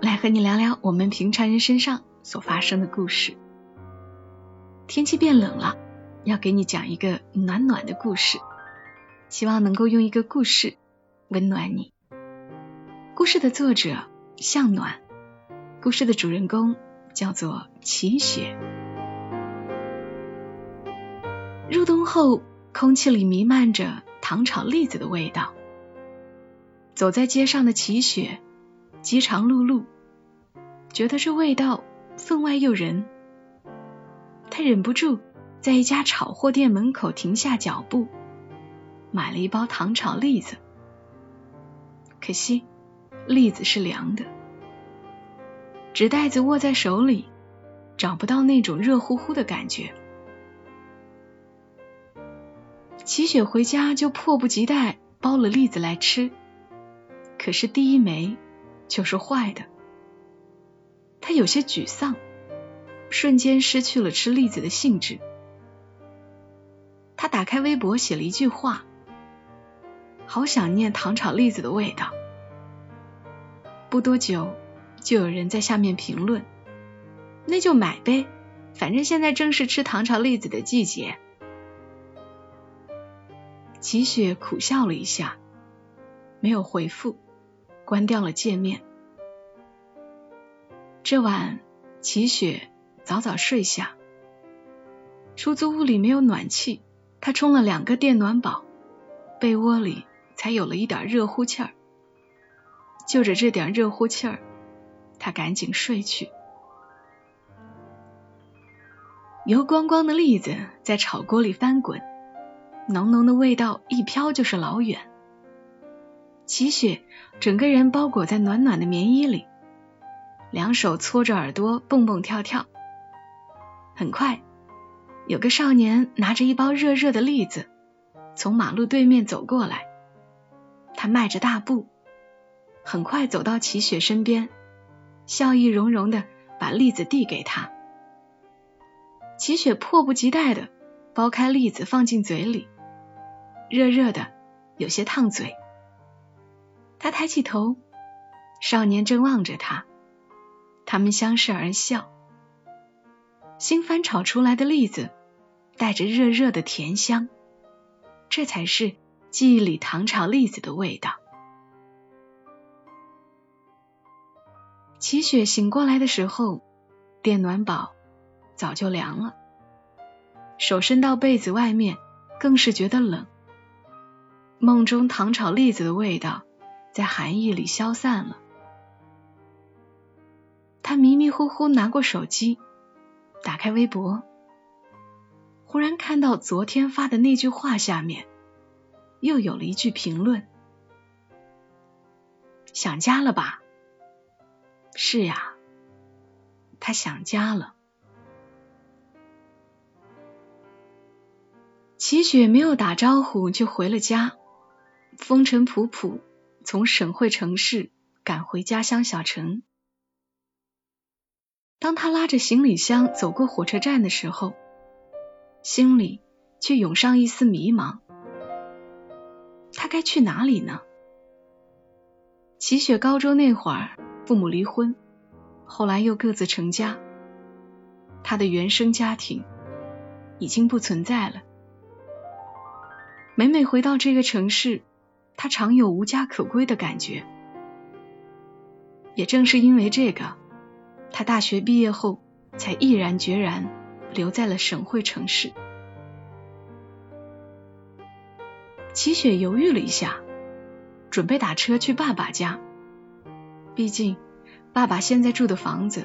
来和你聊聊我们平常人身上所发生的故事。天气变冷了，要给你讲一个暖暖的故事，希望能够用一个故事温暖你。故事的作者向暖，故事的主人公叫做齐雪。入冬后，空气里弥漫着糖炒栗子的味道。走在街上的齐雪，饥肠辘辘，觉得这味道分外诱人。他忍不住在一家炒货店门口停下脚步，买了一包糖炒栗子。可惜，栗子是凉的，纸袋子握在手里，找不到那种热乎乎的感觉。齐雪回家就迫不及待剥了栗子来吃，可是第一枚就是坏的。他有些沮丧，瞬间失去了吃栗子的兴致。他打开微博写了一句话：“好想念糖炒栗子的味道。”不多久，就有人在下面评论：“那就买呗，反正现在正是吃糖炒栗子的季节。”齐雪苦笑了一下，没有回复，关掉了界面。这晚，齐雪早早睡下。出租屋里没有暖气，她充了两个电暖宝，被窝里才有了一点热乎气儿。就着这点热乎气儿，她赶紧睡去。油光光的栗子在炒锅里翻滚。浓浓的味道一飘就是老远。齐雪整个人包裹在暖暖的棉衣里，两手搓着耳朵蹦蹦跳跳。很快，有个少年拿着一包热热的栗子从马路对面走过来，他迈着大步，很快走到齐雪身边，笑意融融的把栗子递给他。齐雪迫不及待的剥开栗子放进嘴里。热热的，有些烫嘴。他抬起头，少年正望着他，他们相视而笑。新翻炒出来的栗子带着热热的甜香，这才是记忆里糖炒栗子的味道。齐雪醒过来的时候，电暖宝早就凉了，手伸到被子外面，更是觉得冷。梦中糖炒栗子的味道在寒意里消散了。他迷迷糊糊拿过手机，打开微博，忽然看到昨天发的那句话下面又有了一句评论：“想家了吧？”是呀，他想家了。齐雪没有打招呼就回了家。风尘仆仆，从省会城市赶回家乡小城。当他拉着行李箱走过火车站的时候，心里却涌上一丝迷茫。他该去哪里呢？齐雪高中那会儿，父母离婚，后来又各自成家，他的原生家庭已经不存在了。每每回到这个城市，他常有无家可归的感觉，也正是因为这个，他大学毕业后才毅然决然留在了省会城市。齐雪犹豫了一下，准备打车去爸爸家，毕竟爸爸现在住的房子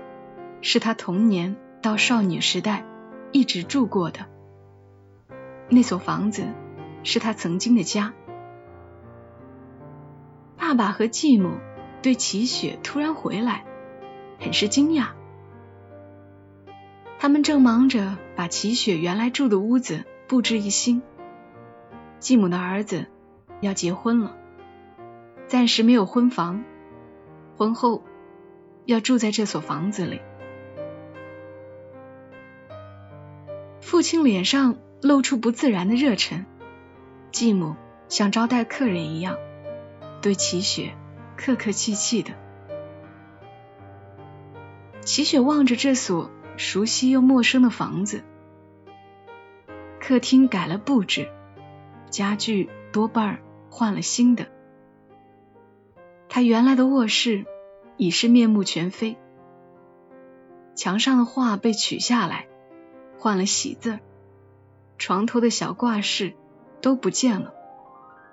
是他童年到少女时代一直住过的，那所房子是他曾经的家。爸爸和继母对齐雪突然回来很是惊讶。他们正忙着把齐雪原来住的屋子布置一新。继母的儿子要结婚了，暂时没有婚房，婚后要住在这所房子里。父亲脸上露出不自然的热忱，继母像招待客人一样，对齐雪客客气气的。齐雪望着这所。熟悉又陌生的房子，客厅改了布置，家具多半换了新的。他原来的卧室已是面目全非，墙上的画被取下来，换了喜字床头的小挂饰都不见了，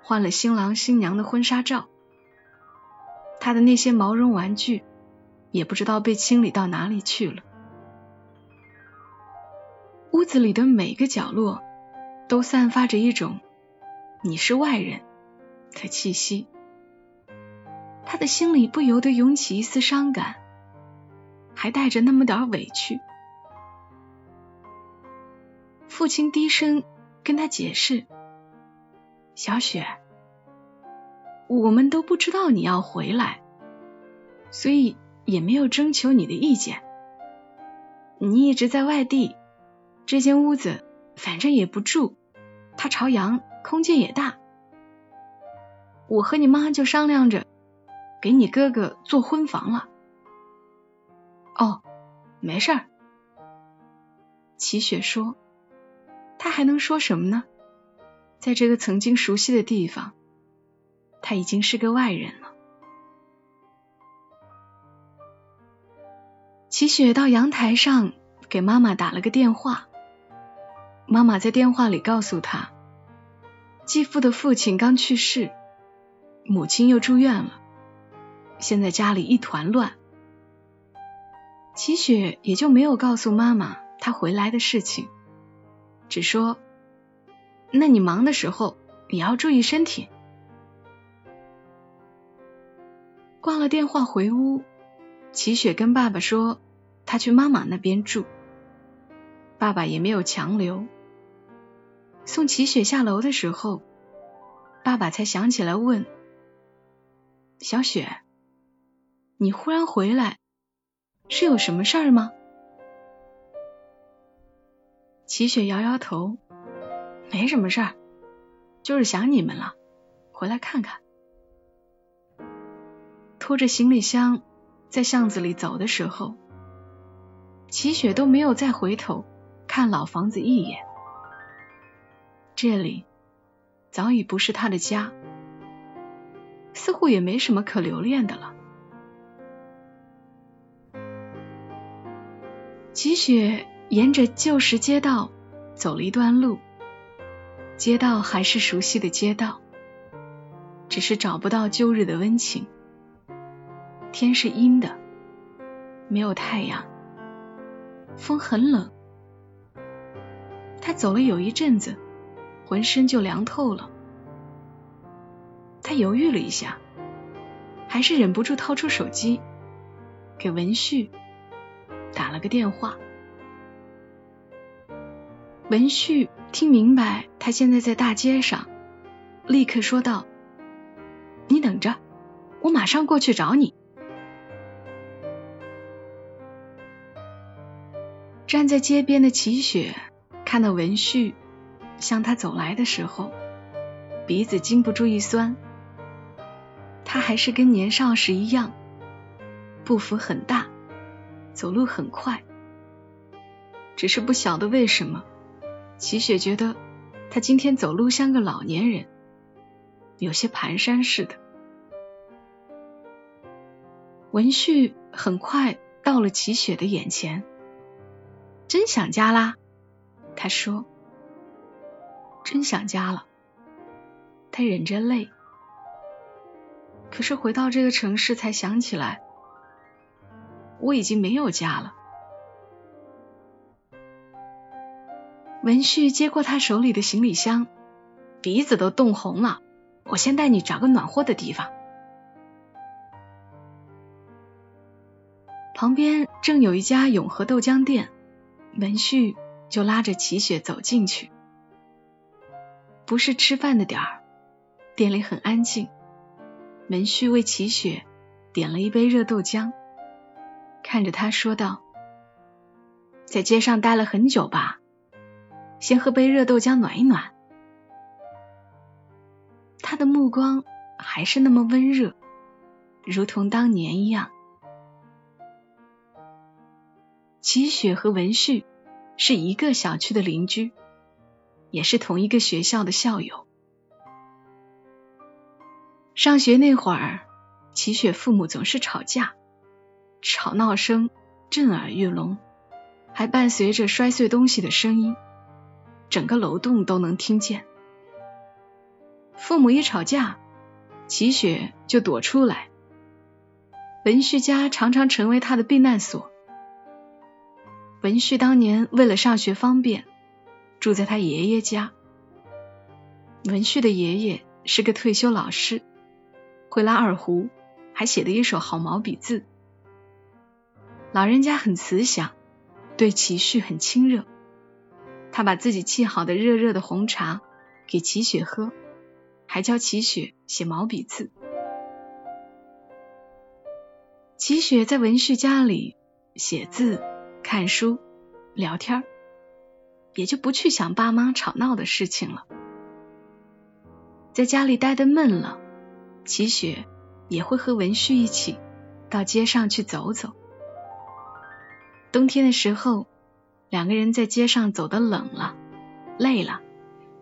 换了新郎新娘的婚纱照。他的那些毛绒玩具也不知道被清理到哪里去了。屋子里的每个角落都散发着一种你是外人的气息，他的心里不由得涌起一丝伤感，还带着那么点委屈。父亲低声跟他解释：“小雪，我们都不知道你要回来，所以也没有征求你的意见。你一直在外地。”这间屋子反正也不住，它朝阳，空间也大。我和你妈就商量着给你哥哥做婚房了。哦，没事儿。齐雪说：“他还能说什么呢？在这个曾经熟悉的地方，他已经是个外人了。”齐雪到阳台上给妈妈打了个电话。妈妈在电话里告诉他，继父的父亲刚去世，母亲又住院了，现在家里一团乱。齐雪也就没有告诉妈妈她回来的事情，只说：“那你忙的时候也要注意身体。”挂了电话回屋，齐雪跟爸爸说，她去妈妈那边住，爸爸也没有强留。送齐雪下楼的时候，爸爸才想起来问：“小雪，你忽然回来，是有什么事儿吗？”齐雪摇摇头：“没什么事儿，就是想你们了，回来看看。”拖着行李箱在巷子里走的时候，齐雪都没有再回头看老房子一眼。这里早已不是他的家，似乎也没什么可留恋的了。齐雪沿着旧时街道走了一段路，街道还是熟悉的街道，只是找不到旧日的温情。天是阴的，没有太阳，风很冷。他走了有一阵子。浑身就凉透了，他犹豫了一下，还是忍不住掏出手机，给文旭打了个电话。文旭听明白他现在在大街上，立刻说道：“你等着，我马上过去找你。”站在街边的齐雪看到文旭。向他走来的时候，鼻子禁不住一酸。他还是跟年少时一样，步幅很大，走路很快。只是不晓得为什么，齐雪觉得他今天走路像个老年人，有些蹒跚似的。文旭很快到了齐雪的眼前，真想家啦，他说。真想家了，他忍着泪。可是回到这个城市，才想起来，我已经没有家了。文旭接过他手里的行李箱，鼻子都冻红了。我先带你找个暖和的地方。旁边正有一家永和豆浆店，文旭就拉着齐雪走进去。不是吃饭的点儿，店里很安静。文旭为齐雪点了一杯热豆浆，看着他说道：“在街上待了很久吧？先喝杯热豆浆暖一暖。”他的目光还是那么温热，如同当年一样。齐雪和文旭是一个小区的邻居，也是同一个学校的校友。上学那会儿，齐雪父母总是吵架，吵闹声震耳欲聋，还伴随着摔碎东西的声音，整个楼栋都能听见。父母一吵架，齐雪就躲出来。文旭家常常成为他的避难所。文旭当年为了上学方便，住在他爷爷家。文旭的爷爷是个退休老师，会拉二胡，还写得一手好毛笔字。老人家很慈祥，对齐旭很亲热。他把自己沏好的热热的红茶给齐雪喝，还教齐雪写毛笔字。齐雪在文旭家里写字。看书、聊天，也就不去想爸妈吵闹的事情了。在家里待得闷了，齐雪也会和文旭一起到街上去走走。冬天的时候，两个人在街上走得冷了、累了，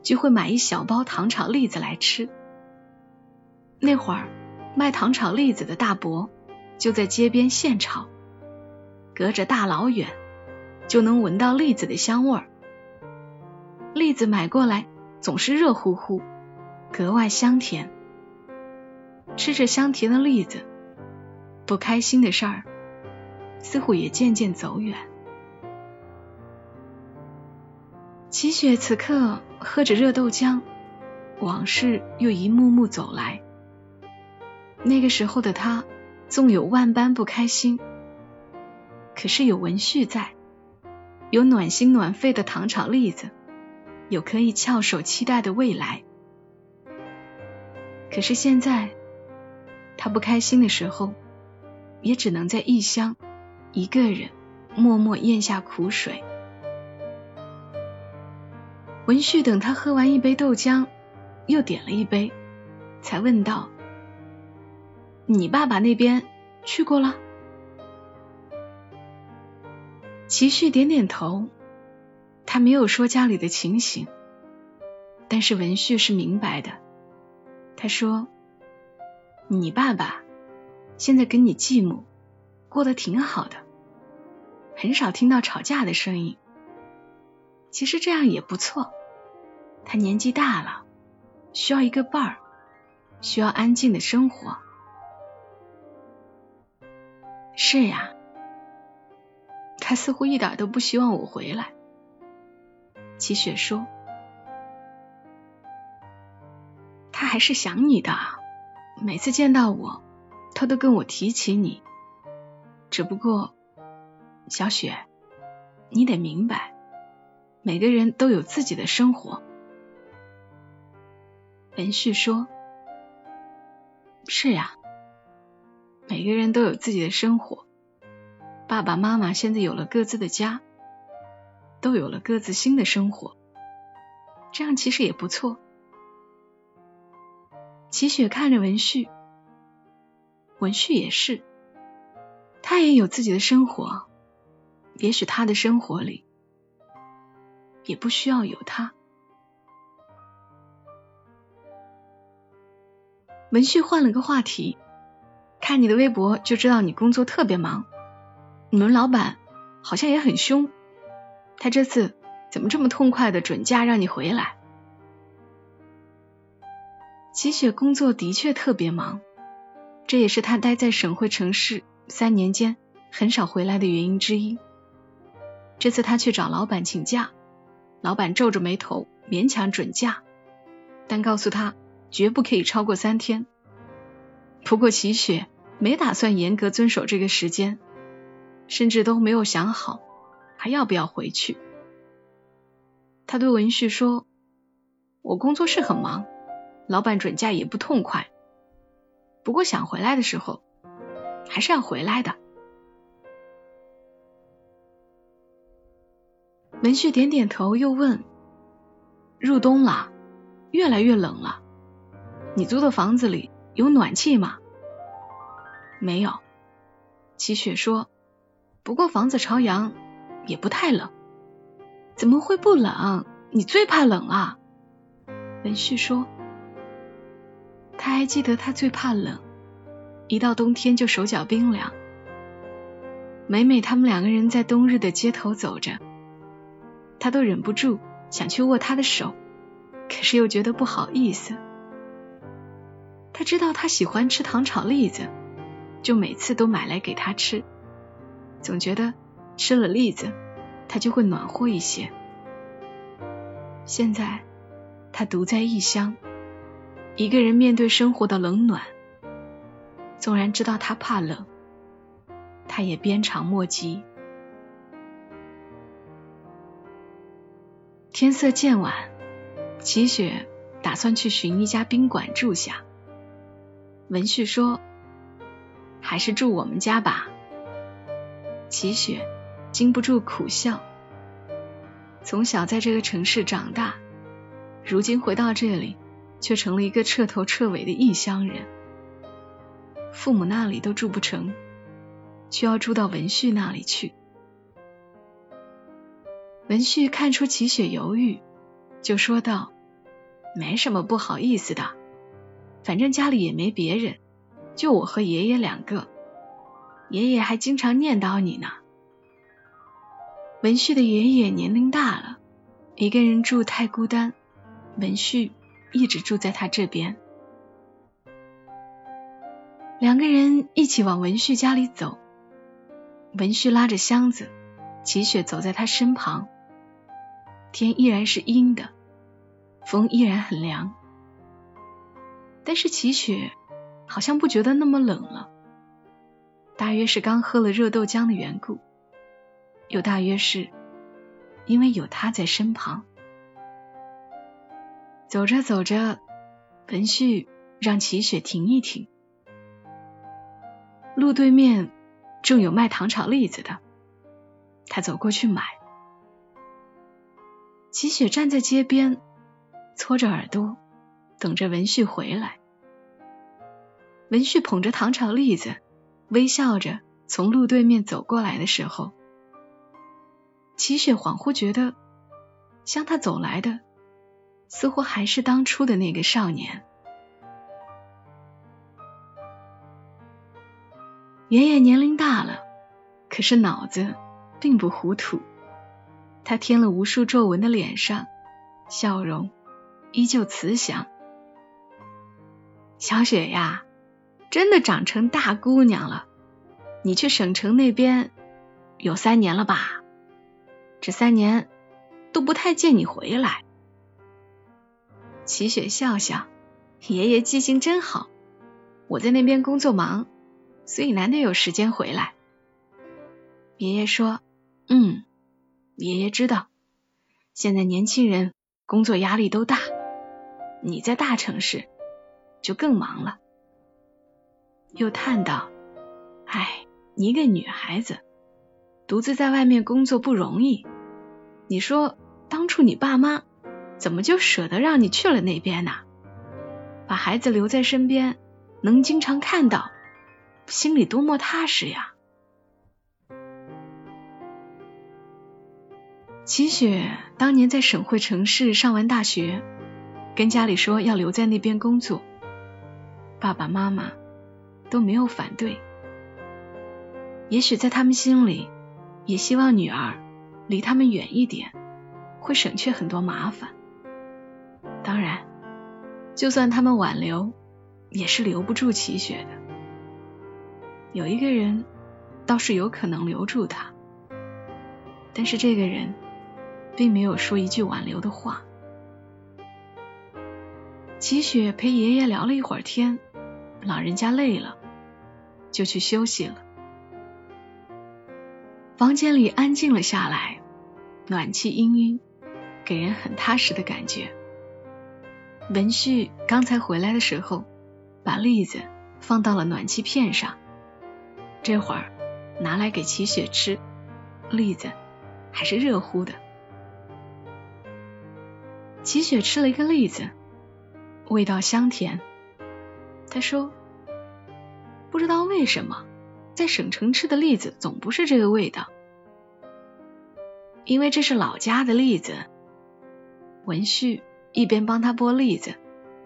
就会买一小包糖炒栗子来吃。那会儿卖糖炒栗子的大伯就在街边现炒。隔着大老远就能闻到栗子的香味儿，栗子买过来总是热乎乎，格外香甜。吃着香甜的栗子，不开心的事儿似乎也渐渐走远。齐雪此刻喝着热豆浆，往事又一幕幕走来。那个时候的他，纵有万般不开心。可是有文旭在，有暖心暖肺的糖炒栗子，有可以翘首期待的未来。可是现在，他不开心的时候，也只能在异乡一个人默默咽下苦水。文旭等他喝完一杯豆浆，又点了一杯，才问道：“你爸爸那边去过了？”齐旭点点头，他没有说家里的情形，但是文旭是明白的。他说：“你爸爸现在跟你继母过得挺好的，很少听到吵架的声音。其实这样也不错。他年纪大了，需要一个伴儿，需要安静的生活。”是呀。他似乎一点都不希望我回来。齐雪说：“他还是想你的，每次见到我，他都跟我提起你。只不过，小雪，你得明白，每个人都有自己的生活。”文旭说：“是呀，每个人都有自己的生活。”爸爸妈妈现在有了各自的家，都有了各自新的生活，这样其实也不错。齐雪看着文旭，文旭也是，他也有自己的生活，也许他的生活里也不需要有他。文旭换了个话题，看你的微博就知道你工作特别忙。你们老板好像也很凶，他这次怎么这么痛快的准假让你回来？齐雪工作的确特别忙，这也是他待在省会城市三年间很少回来的原因之一。这次他去找老板请假，老板皱着眉头勉强准假，但告诉他绝不可以超过三天。不过齐雪没打算严格遵守这个时间。甚至都没有想好还要不要回去。他对文旭说：“我工作是很忙，老板准假也不痛快，不过想回来的时候还是要回来的。”文旭点点头，又问：“入冬了，越来越冷了，你租的房子里有暖气吗？”“没有。”齐雪说，“不过房子朝阳，也不太冷。”“怎么会不冷？你最怕冷了。”文旭说，他还记得他最怕冷，一到冬天就手脚冰凉。每每他们两个人在冬日的街头走着。他都忍不住想去握他的手，可是又觉得不好意思。他知道他喜欢吃糖炒栗子，就每次都买来给他吃，总觉得吃了栗子，他就会暖和一些。现在他独在异乡，一个人面对生活的冷暖，纵然知道他怕冷，他也鞭长莫及。天色渐晚，齐雪打算去寻一家宾馆住下。文旭说：“还是住我们家吧。”齐雪禁不住苦笑。从小在这个城市长大，如今回到这里，却成了一个彻头彻尾的异乡人。父母那里都住不成，却要住到文旭那里去。文旭看出齐雪犹豫，就说道：“没什么不好意思的，反正家里也没别人，就我和爷爷两个。爷爷还经常念叨你呢。”文旭的爷爷年龄大了，一个人住太孤单，文旭一直住在他这边。两个人一起往文旭家里走，文旭拉着箱子，齐雪走在他身旁。天依然是阴的，风依然很凉，但是齐雪好像不觉得那么冷了。大约是刚喝了热豆浆的缘故，又大约是因为有他在身旁。走着走着，文旭让齐雪停一停。路对面正有卖糖炒栗子的，他走过去买。齐雪站在街边，搓着耳朵，等着文旭回来。文旭捧着糖炒栗子，微笑着从路对面走过来的时候，齐雪恍惚觉得，向他走来的，似乎还是当初的那个少年。爷爷年龄大了，可是脑子并不糊涂。他添了无数皱纹的脸上，笑容依旧慈祥。小雪呀，真的长成大姑娘了。你去省城那边有三年了吧？这三年都不太见你回来。齐雪笑笑，爷爷记性真好。我在那边工作忙，所以难得有时间回来。爷爷说：“嗯。”爷爷知道，现在年轻人工作压力都大，你在大城市就更忙了。又叹道：“哎，你一个女孩子，独自在外面工作不容易。你说当初你爸妈怎么就舍得让你去了那边呢？把孩子留在身边，能经常看到，心里多么踏实呀！”齐雪当年在省会城市上完大学，跟家里说要留在那边工作，爸爸妈妈都没有反对。也许在他们心里，也希望女儿离他们远一点，会省却很多麻烦。当然，就算他们挽留，也是留不住齐雪的。有一个人倒是有可能留住他，但是这个人。并没有说一句挽留的话。齐雪陪爷爷聊了一会儿天，老人家累了，就去休息了。房间里安静了下来，暖气氤氲，给人很踏实的感觉。文旭刚才回来的时候，把栗子放到了暖气片上，这会儿拿来给齐雪吃，栗子还是热乎的。齐雪吃了一个栗子，味道香甜。他说：“不知道为什么，在省城吃的栗子总不是这个味道，因为这是老家的栗子。”文旭。一边帮他剥栗子，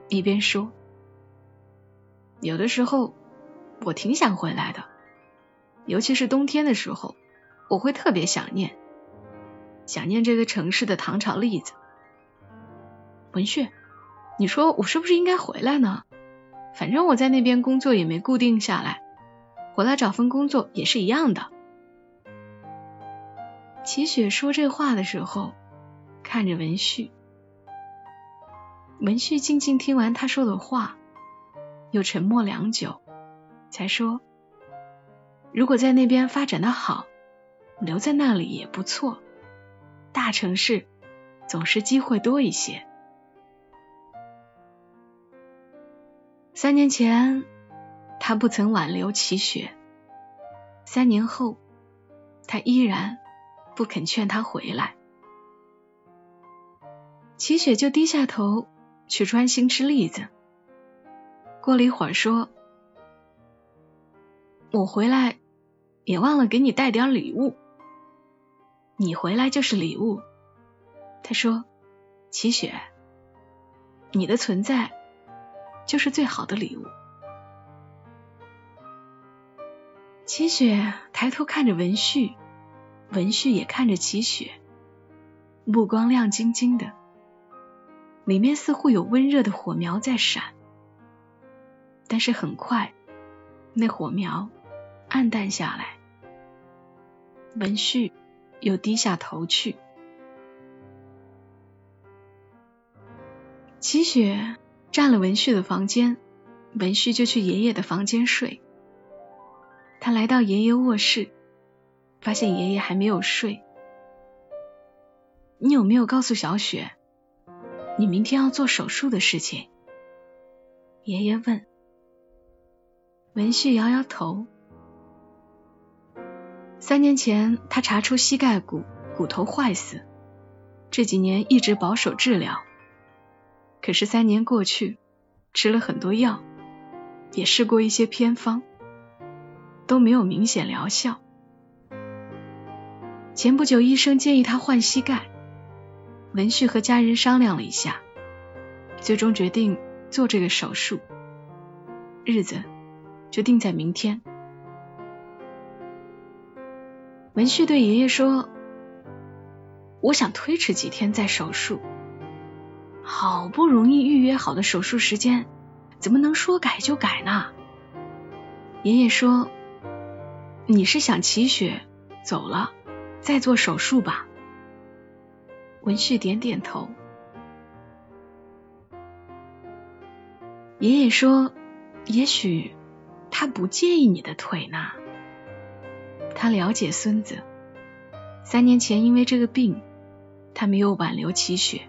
一边说：“有的时候我挺想回来的，尤其是冬天的时候，我会特别想念，想念这个城市的糖炒栗子。”文旭，你说我是不是应该回来呢？反正我在那边工作也没固定下来，回来找份工作也是一样的。齐雪说这话的时候，看着文旭。文旭静静听完他说的话，又沉默良久，才说：“如果在那边发展的好，留在那里也不错。大城市总是机会多一些。”三年前，他不曾挽留齐雪；三年后，他依然不肯劝他回来。齐雪就低下头。去专心吃栗子。过了一会儿，说：“我回来也忘了给你带点礼物。你回来就是礼物。”他说：“齐雪，你的存在就是最好的礼物。”齐雪抬头看着文旭，文旭也看着齐雪，目光亮晶晶的。里面似乎有温热的火苗在闪，但是很快，那火苗暗淡下来。文旭又低下头去。齐雪占了文旭的房间，文旭就去爷爷的房间睡。他来到爷爷卧室，发现爷爷还没有睡。你有没有告诉小雪？你明天要做手术的事情，爷爷问。文旭摇摇头。三年前，他查出膝盖骨骨头坏死，这几年一直保守治疗。可是三年过去，吃了很多药，也试过一些偏方，都没有明显疗效。前不久，医生建议他换膝盖。文旭和家人商量了一下，最终决定做这个手术，日子就定在明天。文旭对爷爷说：“我想推迟几天再手术，好不容易预约好的手术时间，怎么能说改就改呢？”爷爷说：“你是想齐雪走了再做手术吧？”文旭点点头。爷爷说：“也许他不介意你的腿呢。他了解孙子。三年前因为这个病，他没有挽留齐雪，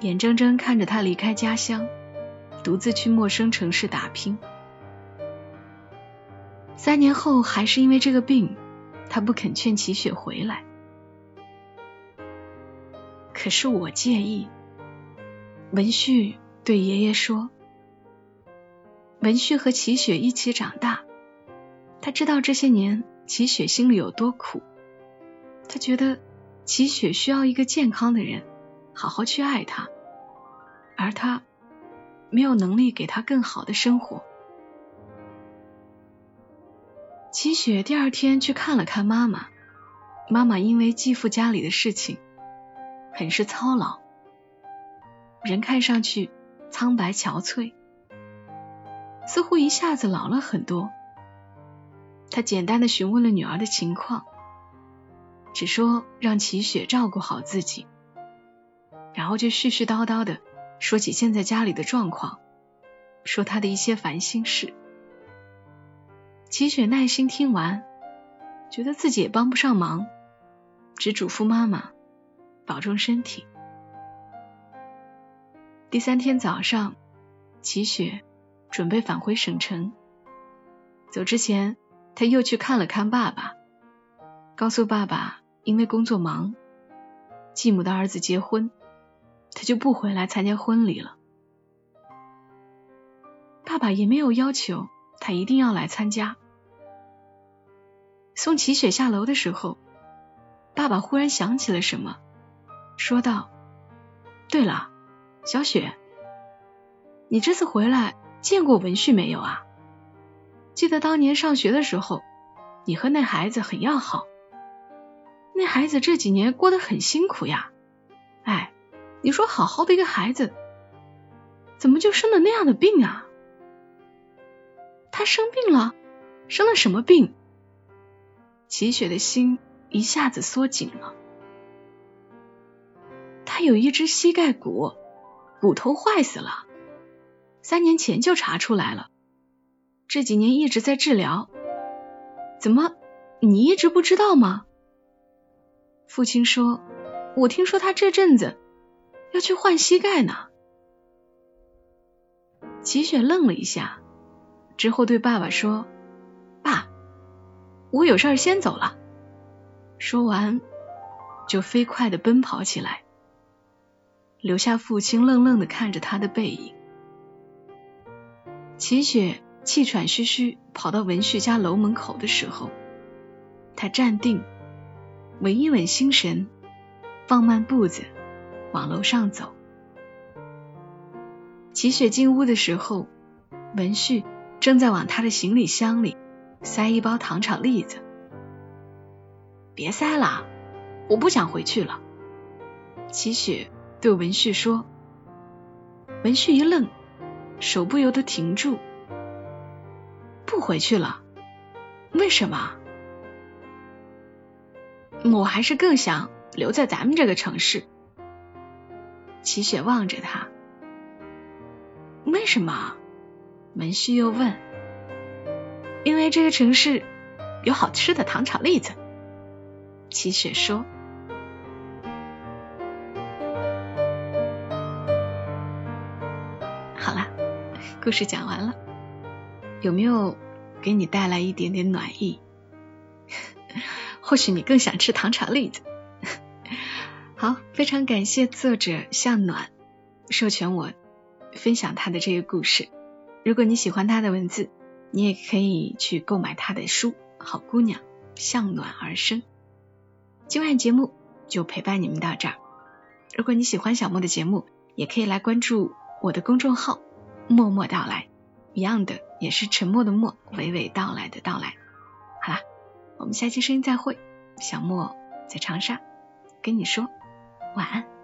眼睁睁看着他离开家乡，独自去陌生城市打拼。三年后还是因为这个病，他不肯劝齐雪回来。”可是我介意。文旭对爷爷说：“文旭和齐雪一起长大，他知道这些年齐雪心里有多苦。他觉得齐雪需要一个健康的人，好好去爱她，而他没有能力给她更好的生活。”齐雪第二天去看了看妈妈，妈妈因为继父家里的事情。很是操劳，人看上去苍白憔悴，似乎一下子老了很多。他简单的询问了女儿的情况，只说让齐雪照顾好自己，然后就絮絮叨叨的说起现在家里的状况，说他的一些烦心事。齐雪耐心听完，觉得自己也帮不上忙，只嘱咐妈妈保重身体。第三天早上，齐雪准备返回省城，走之前，他又去看了看爸爸，告诉爸爸，因为工作忙，继母的儿子结婚，他就不回来参加婚礼了。爸爸也没有要求他一定要来参加。送齐雪下楼的时候，爸爸忽然想起了什么，说道：“对了，小雪，你这次回来见过文旭没有啊？记得当年上学的时候，你和那孩子很要好。那孩子这几年过得很辛苦呀。哎，你说好好的一个孩子，怎么就生了那样的病啊？他生病了，生了什么病？”齐雪的心一下子缩紧了。他有一只膝盖骨，骨头坏死了，三年前就查出来了，这几年一直在治疗。怎么，你一直不知道吗？父亲说：“我听说他这阵子要去换膝盖呢。”齐雪愣了一下，之后对爸爸说。爸我有事儿先走了。说完，就飞快的奔跑起来，留下父亲愣愣的看着他的背影。齐雪气喘吁吁跑到文旭家楼门口的时候，他站定，稳一稳心神，放慢步子往楼上走。齐雪进屋的时候，文旭正在往他的行李箱里。塞一包糖炒栗子，别塞了，我不想回去了。齐雪对文旭说。文旭一愣，手不由得停住。不回去了？为什么？我还是更想留在咱们这个城市。齐雪望着他。为什么？门旭又问。因为这个城市有好吃的糖炒栗子，齐雪说。好了，故事讲完了，有没有给你带来一点点暖意？或许你更想吃糖炒栗子。好，非常感谢作者向暖授权我分享他的这个故事。如果你喜欢他的文字。你也可以去购买他的书《好姑娘向暖而生》。今晚节目就陪伴你们到这儿。如果你喜欢小莫的节目，也可以来关注我的公众号“默默到来”，一样的也是沉默的默，娓娓道来的到来。好啦，我们下期声音再会。小莫在长沙跟你说晚安。